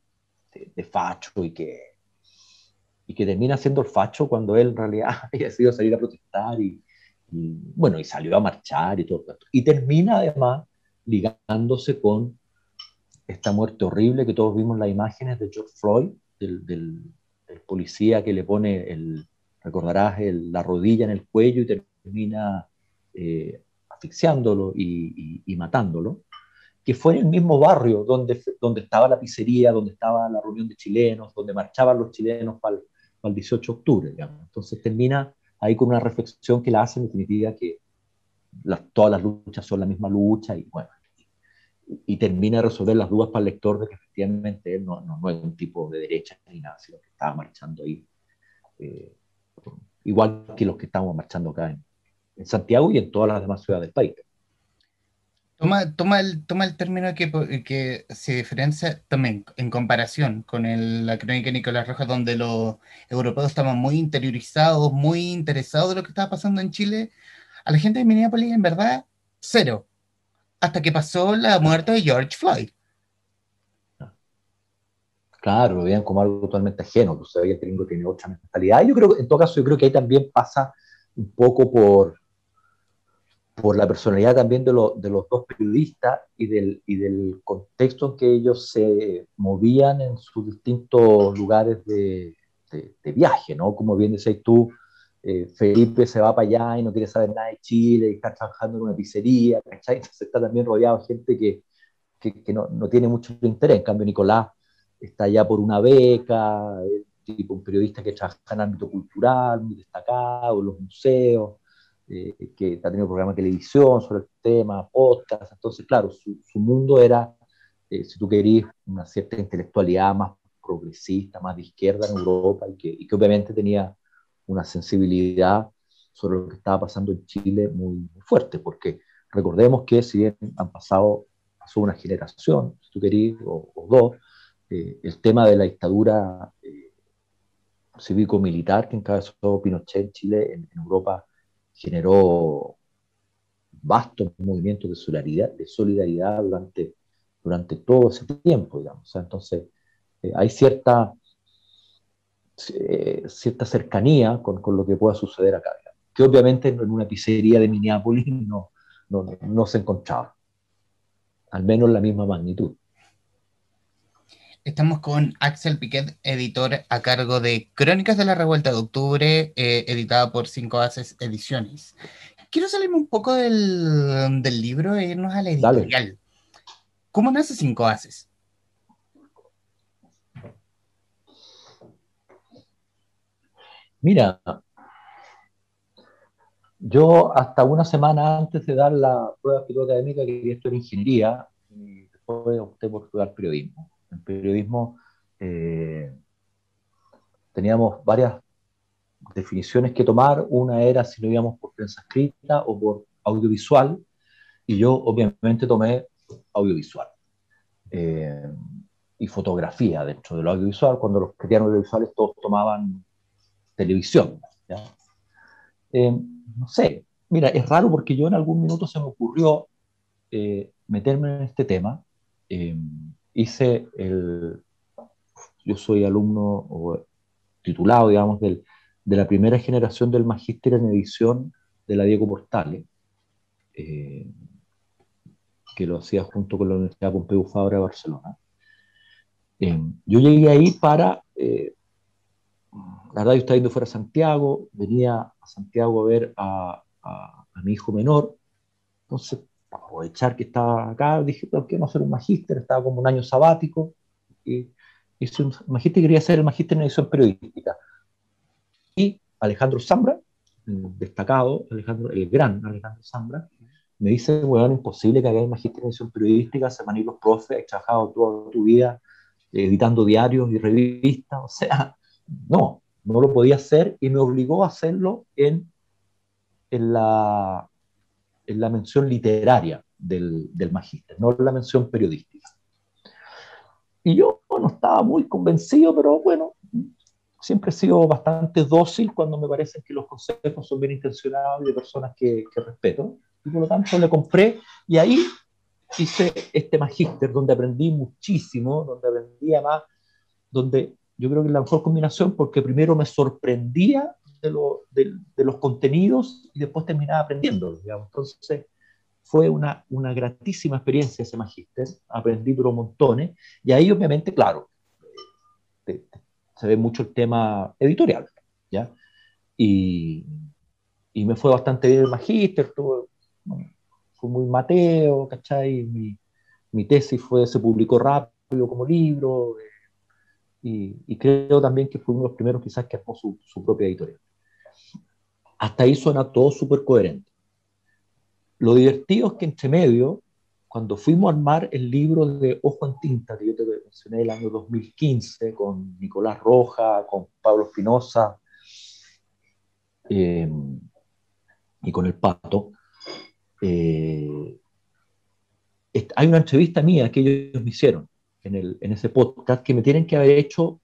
de, facho y que, y que termina siendo el facho cuando él en realidad (laughs) haya decidido salir a protestar y, bueno, y salió a marchar y todo. Y termina además ligándose con esta muerte horrible que todos vimos las imágenes de George Floyd, del, del, del policía que le pone el, recordarás la rodilla en el cuello y termina eh, asfixiándolo y, matándolo, que fue en el mismo barrio donde, donde estaba la pizzería, donde estaba la reunión de chilenos, donde marchaban los chilenos para el, 18 de octubre. Digamos. Entonces termina ahí con una reflexión que la hace en definitiva que todas las luchas son la misma lucha y bueno, y, termina de resolver las dudas para el lector de que efectivamente él no, no, es un tipo de derecha ni nada, sino que estaba marchando ahí eh, igual que los que estamos marchando acá en, Santiago y en todas las demás ciudades del país. Toma, toma, el, toma el término que, que se diferencia también en comparación con la crónica de Nicolás Rojas, donde los europeos estaban muy interiorizados, muy interesados de lo que estaba pasando en Chile. A la gente de Minneapolis, en verdad, cero. Hasta que pasó la muerte de George Floyd. Claro, lo veían como algo totalmente ajeno, que usted el gringo tiene otra mentalidad. Y yo creo, en todo caso, yo creo que ahí también pasa un poco por, por la personalidad también de, de los dos periodistas y del, y del contexto en que ellos se movían en sus distintos lugares de, de, viaje, ¿no? Como bien decís tú, eh, Felipe se va para allá y no quiere saber nada de Chile y está trabajando en una pizzería, ¿cachai? Entonces está también rodeado de gente que, que, que no, no, tiene mucho interés. En cambio, Nicolás está allá por una beca, tipo un periodista que trabaja en ámbito cultural, muy destacado, los museos, eh, que ha tenido programa de televisión sobre el tema, podcast, entonces claro, su, su mundo era, eh, si tú querías, una cierta intelectualidad más progresista, más de izquierda en Europa, y que, y que obviamente tenía una sensibilidad sobre lo que estaba pasando en Chile muy, muy fuerte, porque recordemos que si bien han pasado pasó una generación, si tú querís, o, dos, eh, el tema de la dictadura eh, cívico-militar que encabezó Pinochet en Chile, en, Europa, generó vastos movimientos de solidaridad, de solidaridad durante, durante todo ese tiempo, digamos. entonces, hay cierta, cierta cercanía con, con, lo que pueda suceder acá, que obviamente en una pizzería de Minneapolis no, no, no se encontraba, al menos la misma magnitud. Estamos con Axel Piquet, editor a cargo de Crónicas de la Revuelta de Octubre, eh, editada por Cinco Haces Ediciones. Quiero salirme un poco del, del libro e irnos a la editorial. ¿Cómo nace Cinco Haces? Mira, yo hasta una semana antes de dar la prueba académica quería estudiar ingeniería y después opté por estudiar periodismo. En periodismo eh, teníamos varias definiciones que tomar. Una era si lo íbamos por prensa escrita o por audiovisual y yo obviamente tomé audiovisual. Eh, y fotografía dentro de lo audiovisual, cuando los cristianos audiovisuales todos tomaban televisión. Eh, no sé, mira, es raro porque yo en algún minuto se me ocurrió eh, meterme en este tema. Eh, hice el, yo soy alumno o titulado, digamos, del, de la primera generación del magíster en edición de la Diego Portales, eh, que lo hacía junto con la Universidad Pompeu Fabra de Barcelona. yo llegué ahí para la radio estaba yendo fuera a Santiago, venía a Santiago a ver a, mi hijo menor, entonces, para aprovechar que estaba acá, dije, ¿por qué no hacer un magíster? Estaba como un año sabático, y hice un magíster y quería hacer el magíster en edición periodística. Y Alejandro Zambra, destacado, Alejandro, el gran Alejandro Zambra, me dice, bueno, imposible que hagáis magíster en edición periodística, se van a ir los profes, has trabajado toda tu vida editando diarios y revistas, o sea, no, no lo podía hacer y me obligó a hacerlo en, en, la, la mención literaria del, del magíster, no la mención periodística. Y yo no estaba muy convencido, pero bueno, siempre he sido bastante dócil cuando me parece que los consejos son bien intencionados y de personas que, que respeto. Y por lo tanto le compré y ahí hice este magíster donde aprendí muchísimo, donde aprendí más, donde yo creo que es la mejor combinación porque primero me sorprendía de, de, los contenidos y después terminaba aprendiendo. Digamos. Entonces fue una, una gratísima experiencia ese magíster, aprendí por montones y ahí obviamente, claro, se ve mucho el tema editorial, ¿ya? Y, y me fue bastante bien el magíster, fue muy mateo, ¿cachai? Mi, mi tesis fue, se publicó rápido como libro, eh, y, creo también que fue uno de los primeros quizás que armó su, su propia editorial. Hasta ahí suena todo súper coherente. Lo divertido es que entre medio, cuando fuimos a armar el libro de Ojo en Tinta, que yo te mencioné el año 2015, con Nicolás Roja, con Pablo Espinosa eh, y con el Pato, eh, hay una entrevista mía que ellos me hicieron en, el, en ese podcast que me tienen que haber hecho,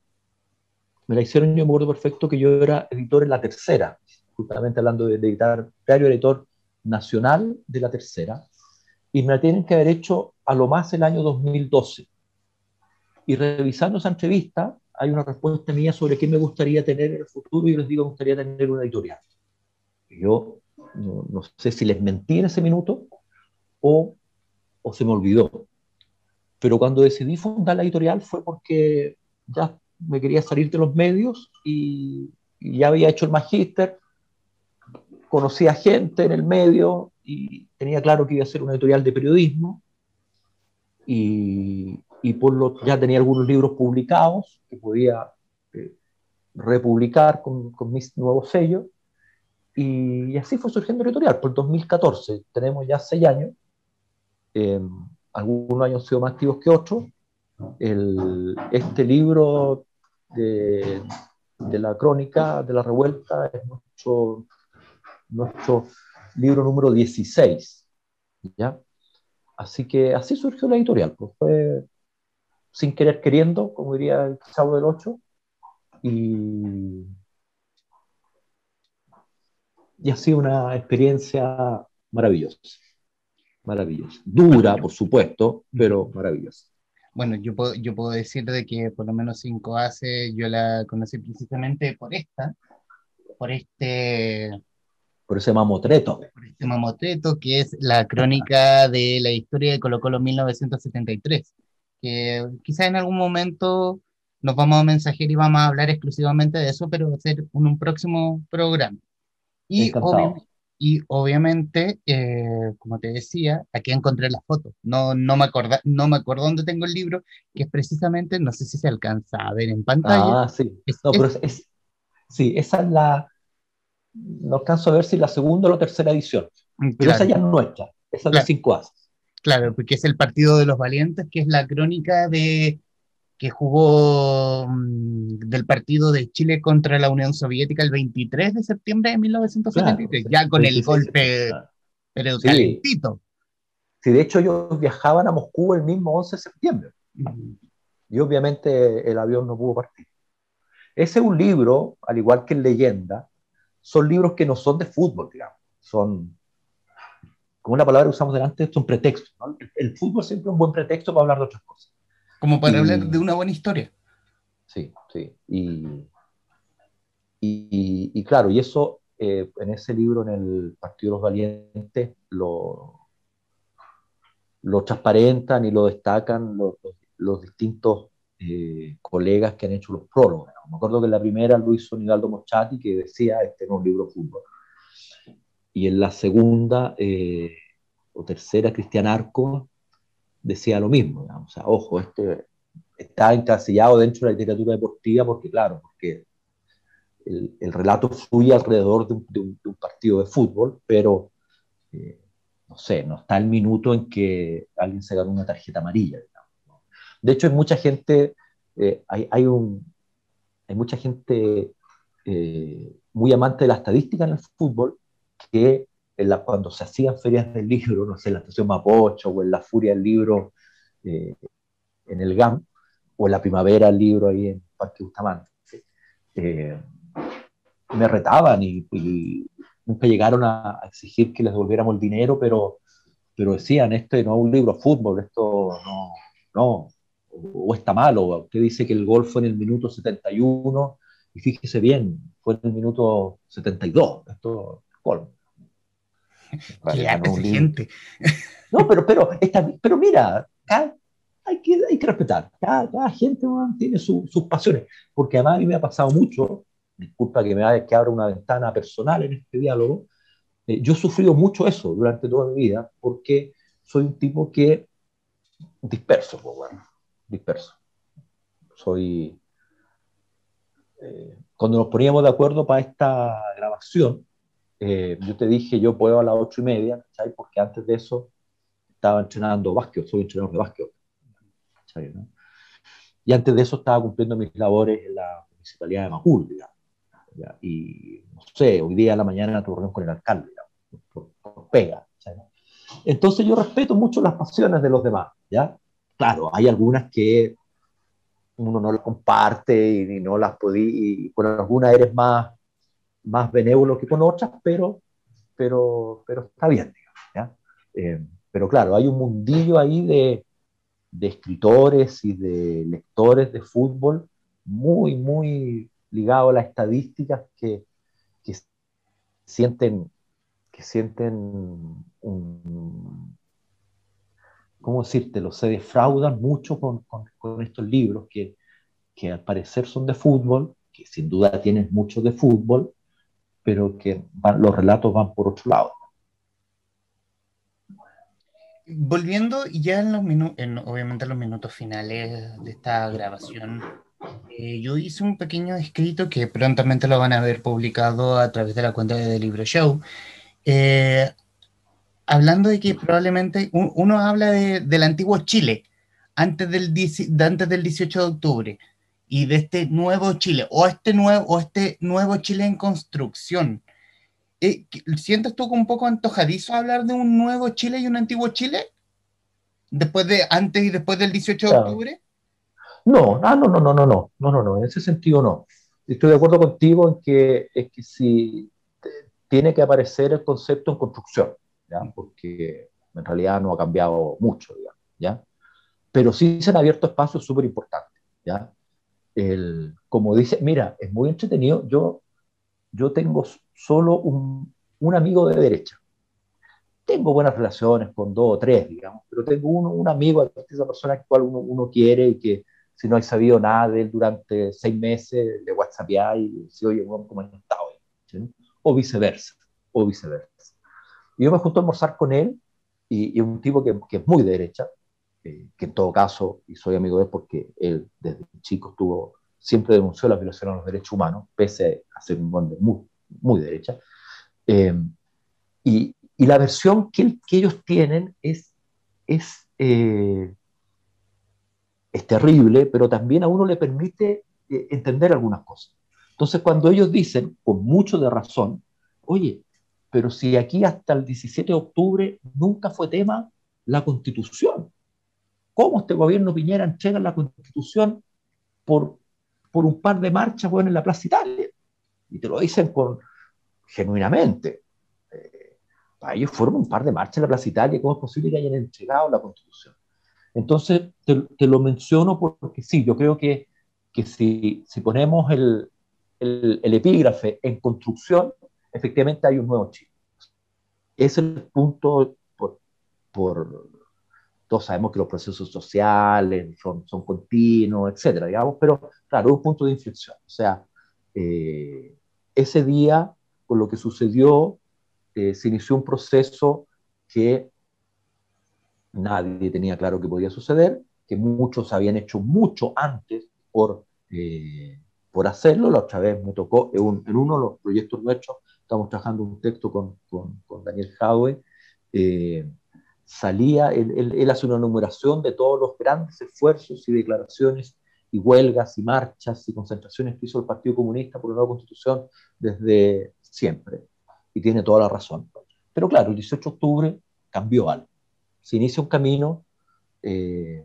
me la hicieron, yo me acuerdo perfecto que yo era editor en la tercera, justamente hablando de, editar, diario editor nacional de la tercera, y me la tienen que haber hecho a lo más el año 2012. Y revisando esa entrevista, hay una respuesta mía sobre qué me gustaría tener en el futuro y les digo, me gustaría tener una editorial. Yo no, no sé si les mentí en ese minuto o, o se me olvidó. Pero cuando decidí fundar la editorial fue porque ya me quería salir de los medios y, ya había hecho el magíster, conocía gente en el medio y tenía claro que iba a ser una editorial de periodismo. Y, y por lo ya tenía algunos libros publicados que podía eh, republicar con, con, mis nuevos sellos. Y, así fue surgiendo editorial por 2014 tenemos ya seis años. Eh, algunos años han sido más activos que otros. este libro de, la crónica de la revuelta es nuestro, nuestro libro número 16. ¿ya? así que así surgió la editorial, pues fue sin querer queriendo, como diría el sábado del 8, y, y ha sido una experiencia maravillosa, maravillosa, dura, por supuesto, pero maravillosa. Bueno, yo puedo, yo puedo decir de que por lo menos cinco hace, yo la conocí precisamente por esta, por este por ese mamotreto. Por este mamotreto, que es la crónica de la historia de Colo Colo 1973, que quizá en algún momento nos vamos a mensajear y vamos a hablar exclusivamente de eso, pero va a ser un, un próximo programa. Y, y obviamente, eh, como te decía, aquí encontré la foto. No, no, me acorda, no me acuerdo dónde tengo el libro, que es precisamente, no sé si se alcanza a ver en pantalla. Ah, sí. no, pero es, sí, esa es la, no alcanzo a ver si la segunda o la tercera edición. Mm, pero esa ya es nuestra, esa es de cinco as Claro, porque es el partido de los valientes, que es la crónica de que jugó mm, del partido de Chile contra la Unión Soviética el 23 de septiembre de 1973, ya con el golpe, pero calentito. Sí, de hecho ellos viajaban a Moscú el mismo 11 de septiembre. Y obviamente el avión no pudo partir. Ese es un libro, al igual que en Leyenda, son libros que no son de fútbol, digamos, son, como una palabra que usamos delante, son pretextos. ¿no? El, fútbol siempre es un buen pretexto para hablar de otras cosas. Como para hablar de una buena historia. Sí, sí. Y, y, claro, y eso eh, en ese libro, en el Partido de los Valientes, lo, lo transparentan y lo destacan los, los distintos eh, colegas que han hecho los prólogos. Me acuerdo que en la primera lo hizo Nivaldo Mochati, que decía, este no es un libro de fútbol. Y en la segunda eh, o tercera, Cristian Arco decía lo mismo. O sea, ojo, este está encasillado dentro de la literatura deportiva porque, claro, porque el, el relato fluye alrededor de un, de un, partido de fútbol, pero eh, no sé, no está el minuto en que alguien se gana una tarjeta amarilla. De hecho, hay mucha gente, eh, hay, hay, un, hay mucha gente eh, muy amante de la estadística en el fútbol que cuando se hacían ferias del libro, no sé, en la estación Mapocho o en la Furia del Libro eh, en el GAM, o en la Primavera el libro ahí en Parque Bustamante, me retaban y, nunca llegaron a, exigir que les devolviéramos el dinero, pero, pero decían, este no es un libro de fútbol, esto no, no, o está malo. Usted dice que el gol fue en el minuto 71 y fíjese bien, fue en el minuto 72. Esto es gol. (laughs) No, pero, pero, pero mira, hay, que, hay que respetar. Cada, gente tiene sus pasiones. Porque además a mí me ha pasado mucho, disculpa que me que abra una ventana personal en este diálogo, eh, yo he sufrido mucho eso durante toda mi vida porque soy un tipo que disperso, pues bueno disperso. Soy. Eh, cuando nos poníamos de acuerdo para esta grabación, eh, yo te dije, yo puedo a las ocho y media, ¿sabes? Porque antes de eso estaba entrenando básquet, soy entrenador de básquet. Y antes de eso estaba cumpliendo mis labores en la municipalidad de Macul, digamos. Y no sé, hoy día a la mañana tuve reunión con el alcalde, por, pega. Entonces yo respeto mucho las pasiones de los demás, ¿ya? Claro, hay algunas que uno no las comparte y, no las podí, y con algunas eres más, más benévolo que con otras, pero, pero, pero está bien, ¿ya? Eh, pero claro, hay un mundillo ahí de, de escritores y de lectores de fútbol muy, muy ligado a las estadísticas que, que sienten, que sienten un, ¿cómo decírtelo? Se defraudan mucho con, con, estos libros que, que, al parecer son de fútbol, que sin duda tienen mucho de fútbol, pero que los relatos van por otro lado. Volviendo ya en los minutos, obviamente en los minutos finales de esta grabación, eh, yo hice un pequeño escrito que prontamente lo van a ver publicado a través de la cuenta de Libro Show. Eh, hablando de que probablemente uno habla de, del antiguo Chile, antes del, antes del 18 de octubre, y de este nuevo Chile, o este nuevo, o este nuevo Chile en construcción. Eh, ¿Sientes tú un poco antojadizo hablar de un nuevo Chile y un antiguo Chile? Después de, antes y después del 18 de octubre. No, ah, no, no, no, no, no, no, no, no, en ese sentido no. Estoy de acuerdo contigo en que es que si tiene que aparecer el concepto en construcción, ¿ya? porque en realidad no ha cambiado mucho, digamos, ¿ya? Pero sí se han abierto espacios súper importantes, ¿ya? El, como dice, mira, es muy entretenido, yo, yo tengo solo un, un amigo de derecha, tengo buenas relaciones con dos o tres, digamos, pero tengo uno, un amigo, esa persona que cual uno, uno, quiere y que si no hay sabido nada de él durante seis meses, de WhatsApp y si oye, ¿cómo has estado? O viceversa, o viceversa. Y yo me junto a almorzar con él y, y un tipo que, que, es muy de derecha, eh, que en todo caso, y soy amigo de él porque él desde chico estuvo, siempre denunció la violación a los derechos humanos, pese a ser un hombre muy, muy derecha. Eh, y, y la versión que, que ellos tienen es, es, eh, es terrible, pero también a uno le permite eh, entender algunas cosas. Entonces, cuando ellos dicen, con mucho de razón, oye, pero si aquí hasta el 17 de octubre nunca fue tema la constitución, ¿cómo este gobierno Piñera entrega la constitución por, por un par de marchas bueno, en la Plaza Italia? Y te lo dicen con, genuinamente ellos fueron un par de marchas en la Plaza Italia, ¿cómo es posible que hayan entregado la Constitución? Entonces, te, lo menciono porque sí, yo creo que, que si, si ponemos el, el, epígrafe en construcción, efectivamente hay un nuevo Chile. Es el punto por, por, todos sabemos que los procesos sociales son, son continuos, etcétera, digamos, pero claro, un punto de inflexión. O sea, eh, ese día, con lo que sucedió, eh, se inició un proceso que nadie tenía claro que podía suceder, que muchos habían hecho mucho antes por, eh, por hacerlo. La otra vez me tocó, en, uno de los proyectos nuestros, estamos trabajando un texto con, con, con Daniel Jaue, eh, salía, él, él, él, hace una numeración de todos los grandes esfuerzos y declaraciones y huelgas y marchas y concentraciones que hizo el Partido Comunista por una nueva constitución desde siempre y tiene toda la razón. Pero claro, el 18 de octubre cambió algo. Se inicia un camino, eh,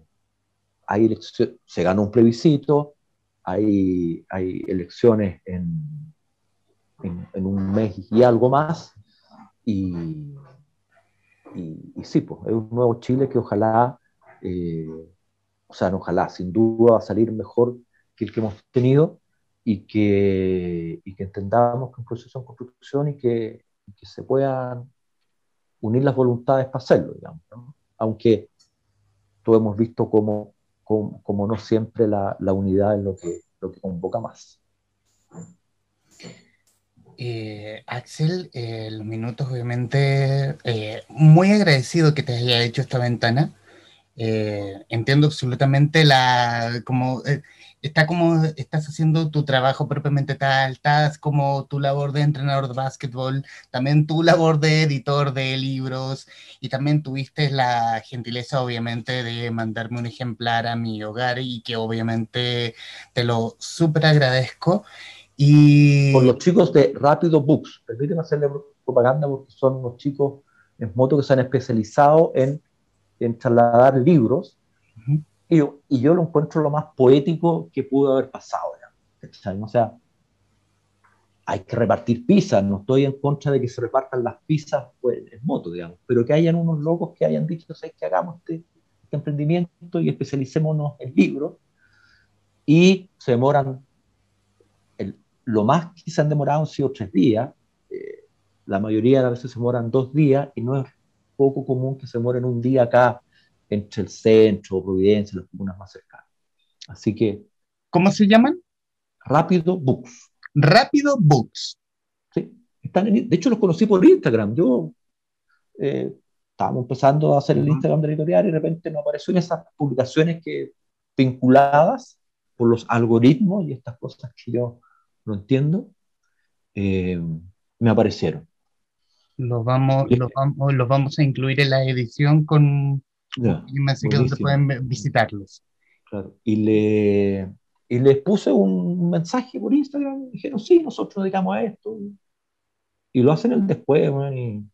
hay se ganó un plebiscito, hay, hay elecciones en, en, un mes y algo más, y, y, sí, pues es un nuevo Chile que ojalá, eh, o sea, no ojalá, sin duda va a salir mejor que el que hemos tenido, y que, y que entendamos que un proceso en construcción y que, que se puedan unir las voluntades para hacerlo, digamos, aunque todos hemos visto como, como, no siempre la, la, unidad es lo que, lo que convoca más. Eh, Axel, eh, los minutos obviamente, eh, muy agradecido que te haya hecho esta ventana. entiendo absolutamente la, como está como estás haciendo tu trabajo propiamente tal, estás como tu labor de entrenador de básquetbol, también tu labor de editor de libros y también tuviste la gentileza obviamente de mandarme un ejemplar a mi hogar y que obviamente te lo súper agradezco. Y... Por los chicos de Rápido Books, permíteme hacerle propaganda porque son los chicos en moto que se han especializado en, en trasladar libros. Y, y, yo lo encuentro lo más poético que pudo haber pasado. O sea, hay que repartir pizzas, no estoy en contra de que se repartan las pizzas pues, en moto, digamos, pero que hayan unos locos que hayan dicho, ¿sabes que hagamos este, este, emprendimiento y especialicémonos en libros? Y se demoran, lo más que se han demorado han sido tres días, eh, la mayoría de las veces se demoran dos días y no es poco común que se demoren un día acá entre el centro, Providencia, las comunas más cercanas. Así que... ¿Cómo se llaman? Rápido Books. Rápido Books. Sí, están de hecho los conocí por Instagram. Yo eh, estábamos empezando a hacer el Instagram de editorial y de repente me apareció en esas publicaciones que vinculadas por los algoritmos y estas cosas que yo no entiendo, eh, me aparecieron. Los vamos, los vamos, los vamos a incluir en la edición con, y me que donde pueden visitarlos. Claro. Y, le, y les puse un mensaje por Instagram dijeron, sí, nosotros nos dedicamos a esto. Y lo hacen el después, y,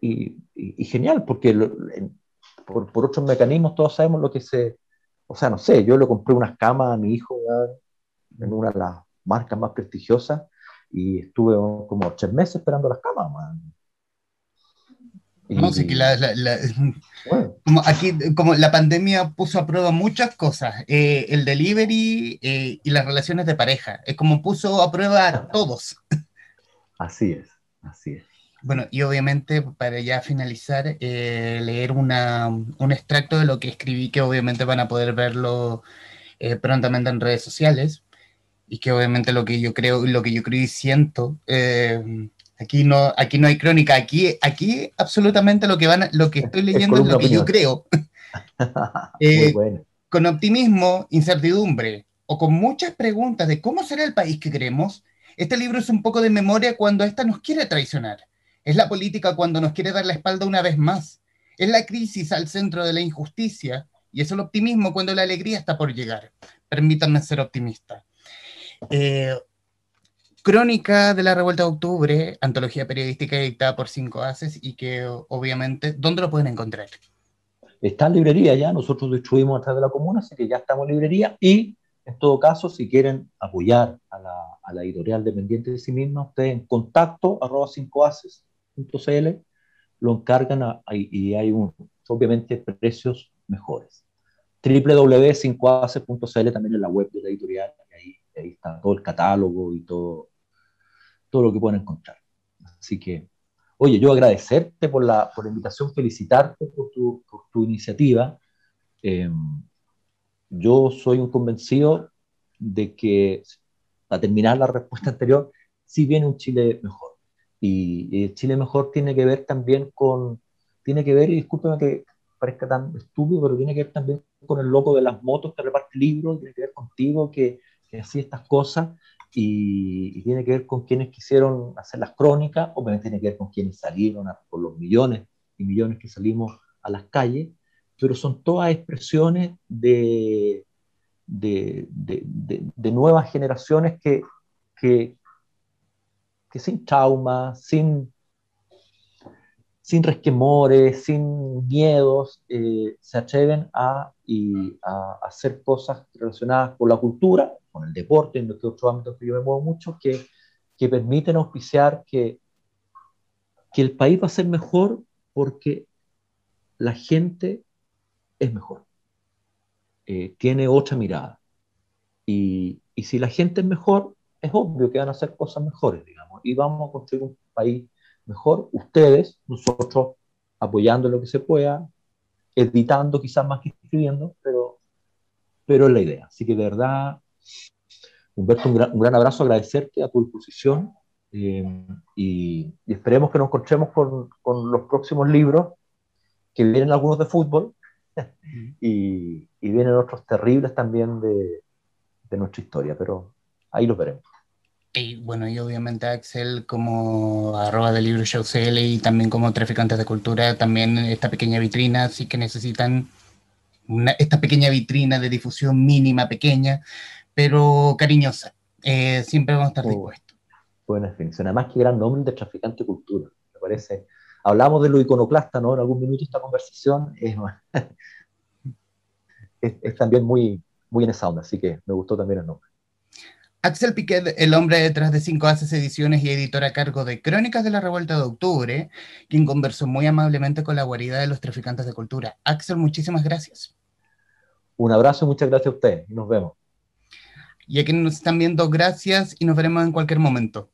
y, y, genial, porque por, por, otros mecanismos, todos sabemos lo que se... O sea, no sé, yo le compré unas camas a mi hijo en una de las marcas más prestigiosas y estuve como tres meses esperando las camas, man. No, sí que la, (laughs) como aquí, como la pandemia puso a prueba muchas cosas, eh, el delivery eh, y las relaciones de pareja, es como puso a prueba a todos. (laughs) Así es, así es. Bueno, y obviamente para ya finalizar, eh, leer una, un extracto de lo que escribí, que obviamente van a poder verlo prontamente en redes sociales, y que obviamente lo que yo creo, lo que yo creo y siento Aquí no, aquí no hay crónica, aquí, aquí absolutamente lo que, van, lo que estoy leyendo es, lo que yo creo. (laughs) Eh, con optimismo, incertidumbre o con muchas preguntas de cómo será el país que queremos, este libro es un poco de memoria cuando ésta nos quiere traicionar. Es la política cuando nos quiere dar la espalda una vez más. Es la crisis al centro de la injusticia y es el optimismo cuando la alegría está por llegar. Permítanme ser optimista. Eh, Crónica de la Revuelta de Octubre, antología periodística editada por Cinco Haces y que obviamente, ¿dónde lo pueden encontrar? Está en librería ya, nosotros distribuimos a través de la comuna, así que ya estamos en librería y en todo caso, si quieren apoyar a la, editorial dependiente de sí misma, ustedes en contacto arroba 5aces.cl lo encargan y hay un, obviamente precios mejores. www.5aces.cl también es la web de la editorial ahí, está todo el catálogo y todo, todo lo que pueden encontrar. Así que, oye, yo agradecerte por la, por la invitación, felicitarte por tu, por tu iniciativa. Em, yo soy un convencido de que, para terminar la respuesta anterior, sí viene un Chile mejor. Y el Chile mejor tiene que ver también con, tiene que ver, y discúlpeme que parezca tan estúpido, pero tiene que ver también con el loco de las motos que reparte libros, tiene que ver contigo que, que hacía estas cosas y, tiene que ver con quienes quisieron hacer las crónicas, obviamente tiene que ver con quienes salieron por los millones y millones que salimos a las calles, pero son todas expresiones de, de, de, nuevas generaciones que, que, que sin trauma, sin, sin resquemores, sin miedos, eh, se atreven a, y, a hacer cosas relacionadas con la cultura con el deporte, en los otros ámbitos que yo me muevo mucho, que, que permiten auspiciar que, que el país va a ser mejor porque la gente es mejor, eh, tiene otra mirada. Y, y, si la gente es mejor, es obvio que van a hacer cosas mejores, digamos, y vamos a construir un país mejor, ustedes, nosotros, apoyando lo que se pueda, editando quizás más que escribiendo, pero, pero es la idea. Así que de verdad, Humberto, un gran, abrazo, agradecerte a tu disposición eh, y, esperemos que nos encontremos con, con, los próximos libros, que vienen algunos de fútbol y, y vienen otros terribles también de, de, nuestra historia, pero ahí los veremos. Y bueno, y obviamente Axel como arroba de libro show CL y también como traficantes de cultura, también esta pequeña vitrina, sí que necesitan esta pequeña vitrina de difusión mínima, pequeña, pero cariñosa. Eh, siempre vamos a estar dispuestos. Buena definición. Además, qué gran nombre de traficante cultura. Me parece. Hablamos de lo iconoclasta, ¿no? En algún minuto esta conversación (laughs) es, es, también muy, muy en esa onda, así que me gustó también el nombre. Axel Piquet, el hombre detrás de Cinco Haces Ediciones y editor a cargo de Crónicas de la Revuelta de Octubre, quien conversó muy amablemente con la guarida de los traficantes de cultura. Axel, muchísimas gracias. Un abrazo muchas gracias a ustedes. Nos vemos. Y a quienes nos están viendo, gracias y nos veremos en cualquier momento.